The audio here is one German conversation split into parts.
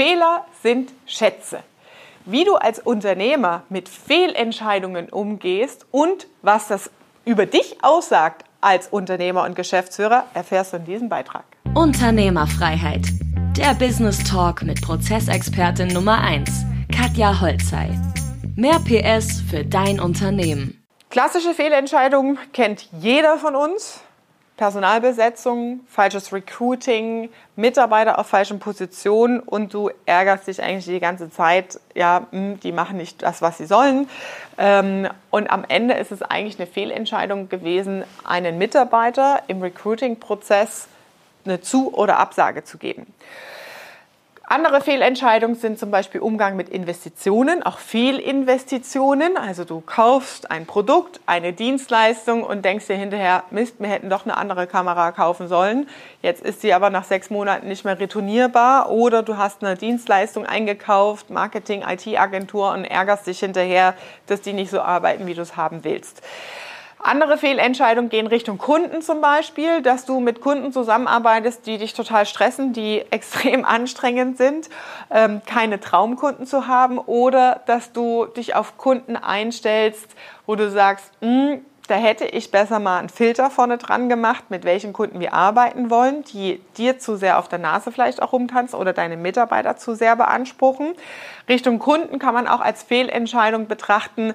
Fehler sind Schätze. Wie du als Unternehmer mit Fehlentscheidungen umgehst und was das über dich aussagt als Unternehmer und Geschäftsführer, erfährst du in diesem Beitrag. Unternehmerfreiheit. Der Business Talk mit Prozessexpertin Nummer 1, Katja Holzei. Mehr PS für dein Unternehmen. Klassische Fehlentscheidungen kennt jeder von uns. Personalbesetzung, falsches Recruiting, Mitarbeiter auf falschen Positionen und du ärgerst dich eigentlich die ganze Zeit, ja, hm, die machen nicht das, was sie sollen. Ähm, und am Ende ist es eigentlich eine Fehlentscheidung gewesen, einen Mitarbeiter im Recruiting-Prozess eine Zu- oder Absage zu geben. Andere Fehlentscheidungen sind zum Beispiel Umgang mit Investitionen, auch Fehlinvestitionen. Also du kaufst ein Produkt, eine Dienstleistung und denkst dir hinterher, Mist, wir hätten doch eine andere Kamera kaufen sollen. Jetzt ist sie aber nach sechs Monaten nicht mehr retournierbar. Oder du hast eine Dienstleistung eingekauft, Marketing, IT-Agentur und ärgerst dich hinterher, dass die nicht so arbeiten, wie du es haben willst. Andere Fehlentscheidungen gehen Richtung Kunden zum Beispiel, dass du mit Kunden zusammenarbeitest, die dich total stressen, die extrem anstrengend sind, ähm, keine Traumkunden zu haben oder dass du dich auf Kunden einstellst, wo du sagst, hm, da hätte ich besser mal einen Filter vorne dran gemacht, mit welchen Kunden wir arbeiten wollen, die dir zu sehr auf der Nase vielleicht auch rumtanzen oder deine Mitarbeiter zu sehr beanspruchen. Richtung Kunden kann man auch als Fehlentscheidung betrachten,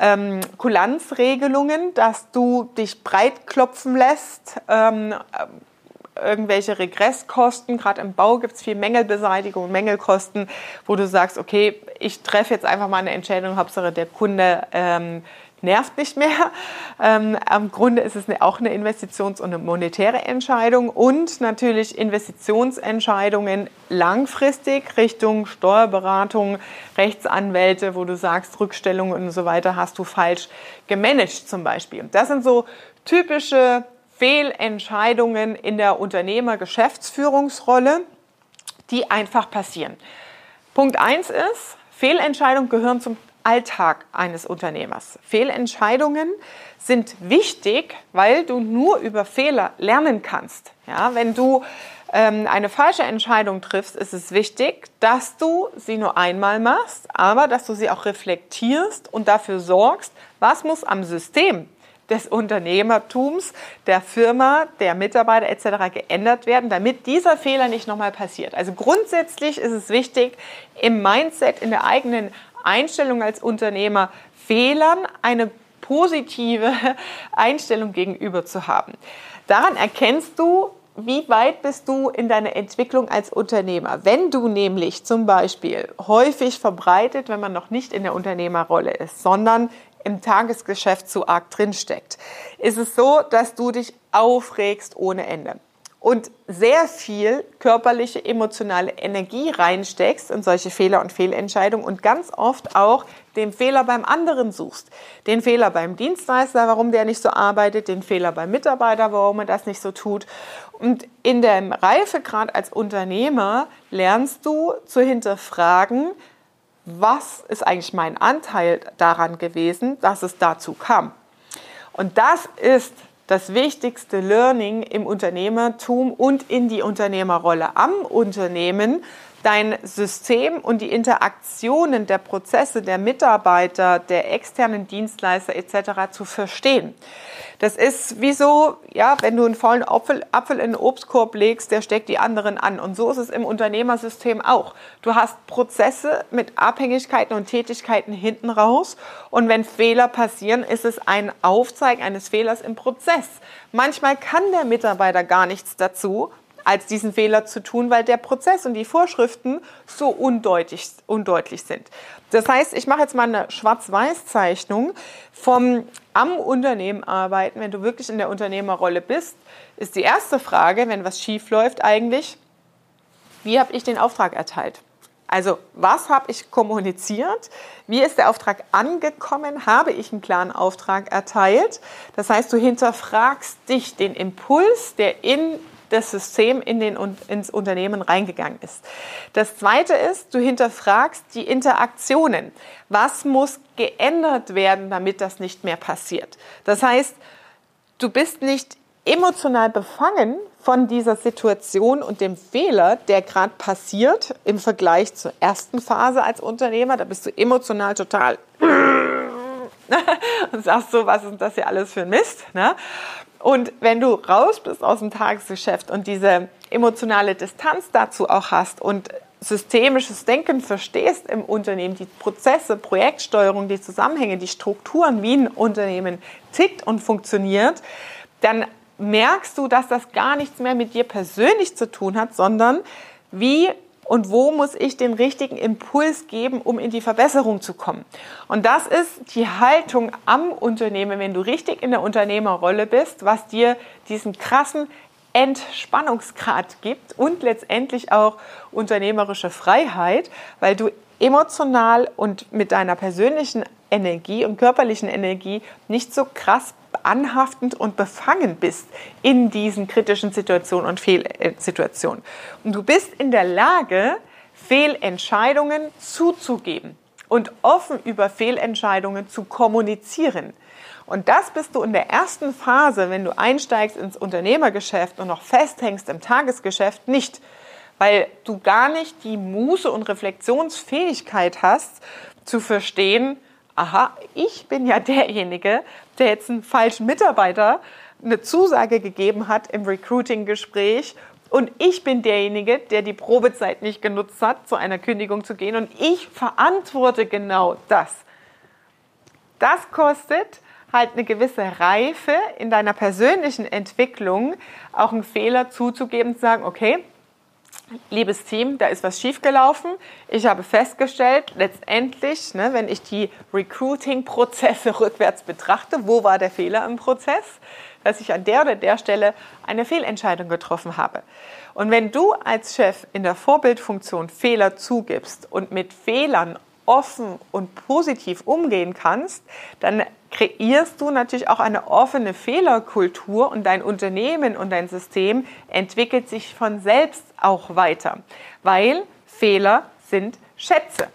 ähm, Kulanzregelungen, dass du dich breit klopfen lässt. Ähm, irgendwelche Regresskosten, gerade im Bau gibt es viel Mängelbeseitigung, Mängelkosten, wo du sagst, okay, ich treffe jetzt einfach mal eine Entscheidung, Hauptsache der Kunde ähm, nervt nicht mehr. Ähm, Im Grunde ist es auch eine Investitions- und eine monetäre Entscheidung und natürlich Investitionsentscheidungen langfristig Richtung Steuerberatung, Rechtsanwälte, wo du sagst, Rückstellungen und so weiter hast du falsch gemanagt zum Beispiel. Das sind so typische Fehlentscheidungen in der Unternehmer-Geschäftsführungsrolle, die einfach passieren. Punkt eins ist, Fehlentscheidungen gehören zum Alltag eines Unternehmers. Fehlentscheidungen sind wichtig, weil du nur über Fehler lernen kannst. Ja, wenn du ähm, eine falsche Entscheidung triffst, ist es wichtig, dass du sie nur einmal machst, aber dass du sie auch reflektierst und dafür sorgst, was muss am System des Unternehmertums, der Firma, der Mitarbeiter etc. geändert werden, damit dieser Fehler nicht nochmal passiert. Also grundsätzlich ist es wichtig, im Mindset, in der eigenen Einstellung als Unternehmer Fehlern eine positive Einstellung gegenüber zu haben. Daran erkennst du, wie weit bist du in deiner Entwicklung als Unternehmer? Wenn du nämlich zum Beispiel häufig verbreitet, wenn man noch nicht in der Unternehmerrolle ist, sondern im Tagesgeschäft zu arg drinsteckt, ist es so, dass du dich aufregst ohne Ende und sehr viel körperliche, emotionale Energie reinsteckst in solche Fehler und Fehlentscheidungen und ganz oft auch den Fehler beim anderen suchst. Den Fehler beim Dienstleister, warum der nicht so arbeitet, den Fehler beim Mitarbeiter, warum er das nicht so tut. Und in dem Reifegrad als Unternehmer lernst du zu hinterfragen, was ist eigentlich mein Anteil daran gewesen, dass es dazu kam. Und das ist das wichtigste Learning im Unternehmertum und in die Unternehmerrolle am Unternehmen, dein System und die Interaktionen der Prozesse der Mitarbeiter, der externen Dienstleister etc. zu verstehen. Das ist wie so, ja, wenn du einen vollen Apfel, Apfel in den Obstkorb legst, der steckt die anderen an. Und so ist es im Unternehmersystem auch. Du hast Prozesse mit Abhängigkeiten und Tätigkeiten hinten raus. Und wenn Fehler passieren, ist es ein Aufzeigen eines Fehlers im Prozess. Manchmal kann der Mitarbeiter gar nichts dazu, als diesen Fehler zu tun, weil der Prozess und die Vorschriften so undeutlich, undeutlich sind. Das heißt, ich mache jetzt mal eine Schwarz-Weiß-Zeichnung vom am Unternehmen arbeiten. Wenn du wirklich in der Unternehmerrolle bist, ist die erste Frage, wenn was schief läuft, eigentlich, wie habe ich den Auftrag erteilt? Also, was habe ich kommuniziert? Wie ist der Auftrag angekommen? Habe ich einen klaren Auftrag erteilt? Das heißt, du hinterfragst dich den Impuls, der in das System in den, ins Unternehmen reingegangen ist. Das Zweite ist, du hinterfragst die Interaktionen. Was muss geändert werden, damit das nicht mehr passiert? Das heißt, du bist nicht emotional befangen von dieser Situation und dem Fehler, der gerade passiert im Vergleich zur ersten Phase als Unternehmer. Da bist du emotional total und sagst so, was ist das hier alles für ein Mist? Ne? Und wenn du raus bist aus dem Tagesgeschäft und diese emotionale Distanz dazu auch hast und systemisches Denken verstehst im Unternehmen, die Prozesse, Projektsteuerung, die Zusammenhänge, die Strukturen, wie ein Unternehmen tickt und funktioniert, dann merkst du, dass das gar nichts mehr mit dir persönlich zu tun hat, sondern wie und wo muss ich den richtigen Impuls geben, um in die Verbesserung zu kommen. Und das ist die Haltung am Unternehmen, wenn du richtig in der Unternehmerrolle bist, was dir diesen krassen Entspannungsgrad gibt und letztendlich auch unternehmerische Freiheit, weil du emotional und mit deiner persönlichen Energie und körperlichen Energie nicht so krass anhaftend und befangen bist in diesen kritischen Situationen und Fehlsituationen. Und du bist in der Lage, Fehlentscheidungen zuzugeben und offen über Fehlentscheidungen zu kommunizieren. Und das bist du in der ersten Phase, wenn du einsteigst ins Unternehmergeschäft und noch festhängst im Tagesgeschäft, nicht. Weil du gar nicht die Muße und Reflexionsfähigkeit hast, zu verstehen, aha, ich bin ja derjenige, der jetzt einen falschen Mitarbeiter eine Zusage gegeben hat im Recruiting-Gespräch und ich bin derjenige, der die Probezeit nicht genutzt hat, zu einer Kündigung zu gehen und ich verantworte genau das. Das kostet halt eine gewisse Reife in deiner persönlichen Entwicklung, auch einen Fehler zuzugeben, zu sagen, okay, liebes Team, da ist was schiefgelaufen. Ich habe festgestellt, letztendlich, ne, wenn ich die Recruiting-Prozesse rückwärts betrachte, wo war der Fehler im Prozess, dass ich an der oder der Stelle eine Fehlentscheidung getroffen habe. Und wenn du als Chef in der Vorbildfunktion Fehler zugibst und mit Fehlern offen und positiv umgehen kannst, dann kreierst du natürlich auch eine offene Fehlerkultur und dein Unternehmen und dein System entwickelt sich von selbst auch weiter, weil Fehler sind Schätze.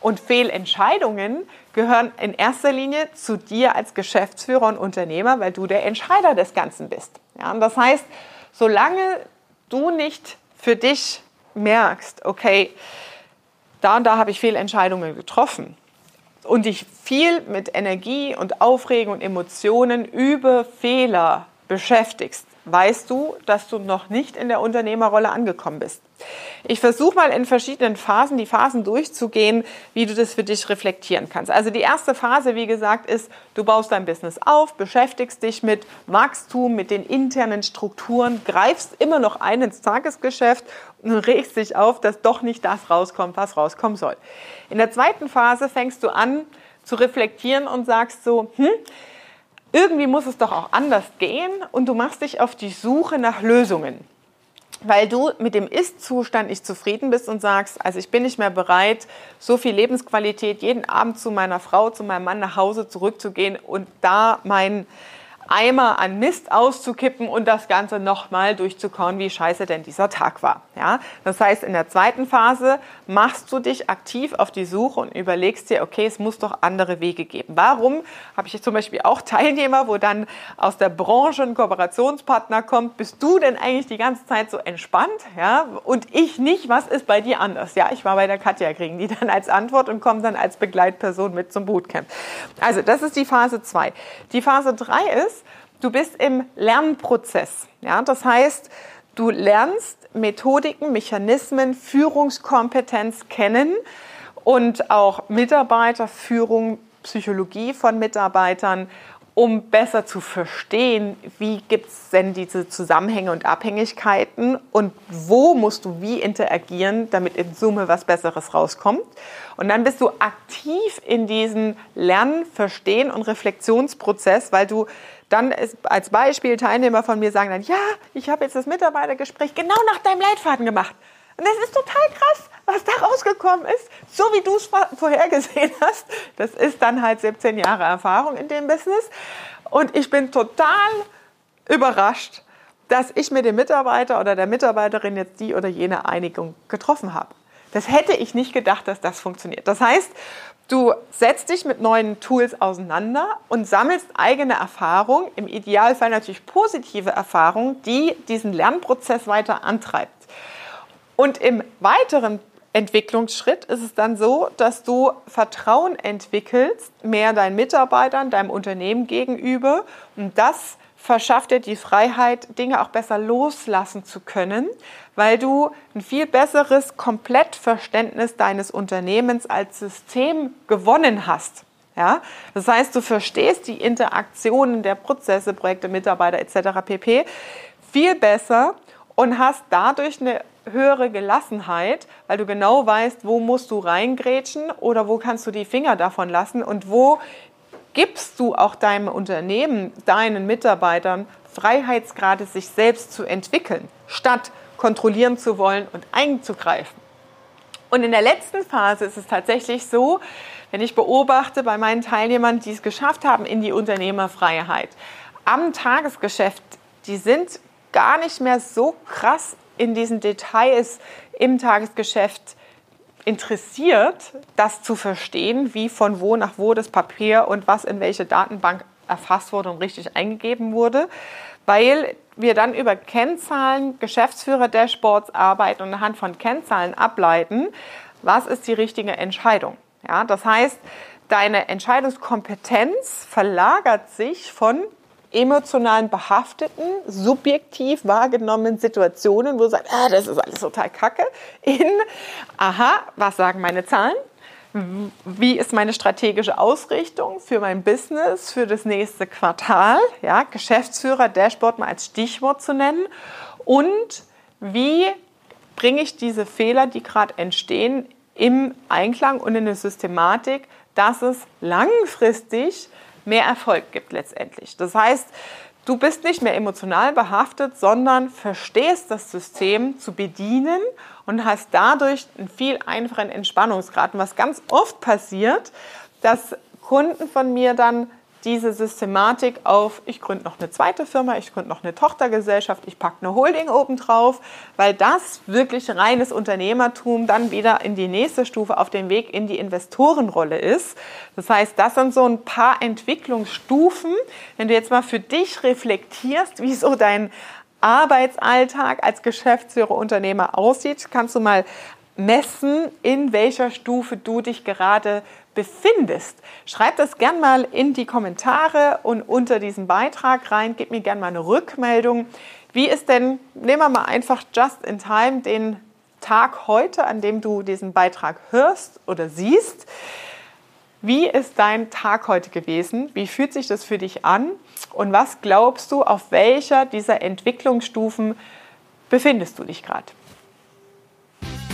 Und Fehlentscheidungen gehören in erster Linie zu dir als Geschäftsführer und Unternehmer, weil du der Entscheider des Ganzen bist. Ja, und das heißt, solange du nicht für dich merkst, okay, da und da habe ich Fehlentscheidungen getroffen und dich viel mit Energie und Aufregung und Emotionen über Fehler beschäftigst, weißt du, dass du noch nicht in der Unternehmerrolle angekommen bist. Ich versuche mal in verschiedenen Phasen die Phasen durchzugehen, wie du das für dich reflektieren kannst. Also die erste Phase, wie gesagt, ist, du baust dein Business auf, beschäftigst dich mit Wachstum, mit den internen Strukturen, greifst immer noch ein ins Tagesgeschäft und regst dich auf, dass doch nicht das rauskommt, was rauskommen soll. In der zweiten Phase fängst du an zu reflektieren und sagst so, hm, irgendwie muss es doch auch anders gehen und du machst dich auf die Suche nach Lösungen. Weil du mit dem Ist-Zustand nicht zufrieden bist und sagst, also ich bin nicht mehr bereit, so viel Lebensqualität jeden Abend zu meiner Frau, zu meinem Mann nach Hause zurückzugehen und da mein Eimer an Mist auszukippen und das Ganze nochmal durchzukauen, wie scheiße denn dieser Tag war. Ja? Das heißt, in der zweiten Phase machst du dich aktiv auf die Suche und überlegst dir, okay, es muss doch andere Wege geben. Warum habe ich zum Beispiel auch Teilnehmer, wo dann aus der Branche ein Kooperationspartner kommt, bist du denn eigentlich die ganze Zeit so entspannt? Ja? Und ich nicht, was ist bei dir anders? Ja, ich war bei der Katja, kriegen die dann als Antwort und kommen dann als Begleitperson mit zum Bootcamp. Also das ist die Phase 2. Die Phase 3 ist, du bist im Lernprozess. Ja? Das heißt, du lernst Methodiken, Mechanismen, Führungskompetenz kennen und auch Mitarbeiterführung, Psychologie von Mitarbeitern, um besser zu verstehen, wie gibt es denn diese Zusammenhänge und Abhängigkeiten und wo musst du wie interagieren, damit in Summe was Besseres rauskommt. Und dann bist du aktiv in diesem Lernen, Verstehen und Reflexionsprozess, weil du dann als Beispiel Teilnehmer von mir sagen dann, ja, ich habe jetzt das Mitarbeitergespräch genau nach deinem Leitfaden gemacht. Und das ist total krass, was da rausgekommen ist, so wie du es vorhergesehen hast. Das ist dann halt 17 Jahre Erfahrung in dem Business. Und ich bin total überrascht, dass ich mit dem Mitarbeiter oder der Mitarbeiterin jetzt die oder jene Einigung getroffen habe. Das hätte ich nicht gedacht, dass das funktioniert. Das heißt, du setzt dich mit neuen Tools auseinander und sammelst eigene Erfahrungen, im Idealfall natürlich positive Erfahrungen, die diesen Lernprozess weiter antreibt. Und im weiteren Entwicklungsschritt ist es dann so, dass du Vertrauen entwickelst, mehr deinen Mitarbeitern, deinem Unternehmen gegenüber. Und das verschafft dir die Freiheit, Dinge auch besser loslassen zu können, weil du ein viel besseres Komplettverständnis deines Unternehmens als System gewonnen hast. Ja? Das heißt, du verstehst die Interaktionen der Prozesse, Projekte, Mitarbeiter etc. pp. viel besser und hast dadurch eine höhere Gelassenheit, weil du genau weißt, wo musst du reingrätschen oder wo kannst du die Finger davon lassen und wo gibst du auch deinem Unternehmen, deinen Mitarbeitern Freiheitsgrade, sich selbst zu entwickeln, statt kontrollieren zu wollen und einzugreifen. Und in der letzten Phase ist es tatsächlich so, wenn ich beobachte bei meinen Teilnehmern, die es geschafft haben in die Unternehmerfreiheit, am Tagesgeschäft, die sind gar nicht mehr so krass in diesen Details im Tagesgeschäft interessiert, das zu verstehen, wie von wo nach wo das Papier und was in welche Datenbank erfasst wurde und richtig eingegeben wurde, weil wir dann über Kennzahlen, Geschäftsführer-Dashboards arbeiten und anhand von Kennzahlen ableiten, was ist die richtige Entscheidung. Ja, das heißt, deine Entscheidungskompetenz verlagert sich von emotionalen behafteten, subjektiv wahrgenommenen Situationen, wo du sagst, ah, das ist alles total kacke, in, aha, was sagen meine Zahlen? Wie ist meine strategische Ausrichtung für mein Business, für das nächste Quartal? Ja, Geschäftsführer, Dashboard mal als Stichwort zu nennen. Und wie bringe ich diese Fehler, die gerade entstehen, im Einklang und in eine Systematik, dass es langfristig mehr Erfolg gibt letztendlich. Das heißt, du bist nicht mehr emotional behaftet, sondern verstehst das System zu bedienen und hast dadurch einen viel einfachen Entspannungsgrad. Und was ganz oft passiert, dass Kunden von mir dann diese Systematik auf, ich gründe noch eine zweite Firma, ich gründe noch eine Tochtergesellschaft, ich packe eine Holding obendrauf, weil das wirklich reines Unternehmertum dann wieder in die nächste Stufe auf dem Weg in die Investorenrolle ist. Das heißt, das sind so ein paar Entwicklungsstufen. Wenn du jetzt mal für dich reflektierst, wie so dein Arbeitsalltag als Geschäftsführer, Unternehmer aussieht, kannst du mal messen, in welcher Stufe du dich gerade befindest. Schreib das gern mal in die Kommentare und unter diesen Beitrag rein. Gib mir gern mal eine Rückmeldung. Wie ist denn, nehmen wir mal einfach just in time den Tag heute, an dem du diesen Beitrag hörst oder siehst. Wie ist dein Tag heute gewesen? Wie fühlt sich das für dich an? Und was glaubst du, auf welcher dieser Entwicklungsstufen befindest du dich gerade?